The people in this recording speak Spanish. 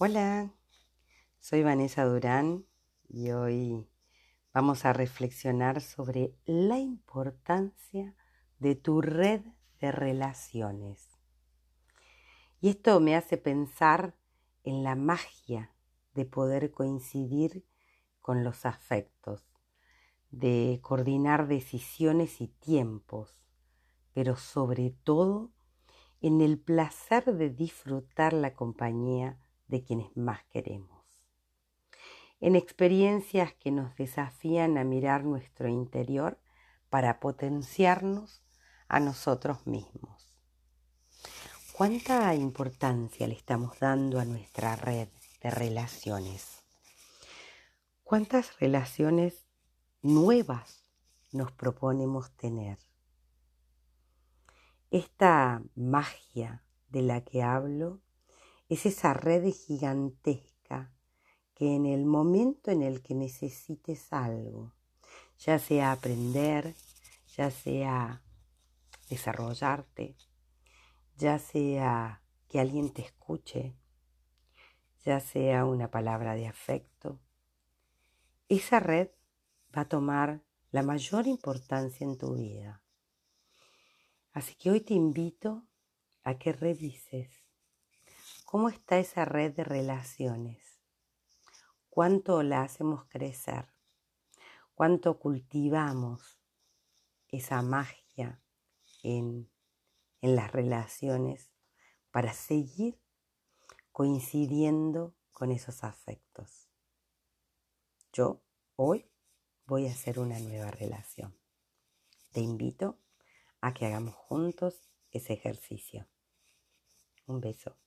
Hola, soy Vanessa Durán y hoy vamos a reflexionar sobre la importancia de tu red de relaciones. Y esto me hace pensar en la magia de poder coincidir con los afectos, de coordinar decisiones y tiempos, pero sobre todo en el placer de disfrutar la compañía de quienes más queremos. En experiencias que nos desafían a mirar nuestro interior para potenciarnos a nosotros mismos. ¿Cuánta importancia le estamos dando a nuestra red de relaciones? ¿Cuántas relaciones nuevas nos proponemos tener? Esta magia de la que hablo es esa red gigantesca que en el momento en el que necesites algo, ya sea aprender, ya sea desarrollarte, ya sea que alguien te escuche, ya sea una palabra de afecto, esa red va a tomar la mayor importancia en tu vida. Así que hoy te invito a que revises ¿Cómo está esa red de relaciones? ¿Cuánto la hacemos crecer? ¿Cuánto cultivamos esa magia en, las relaciones para seguir coincidiendo con esos afectos? Yo hoy voy a hacer una nueva relación. Te invito a que hagamos juntos ese ejercicio. Un beso.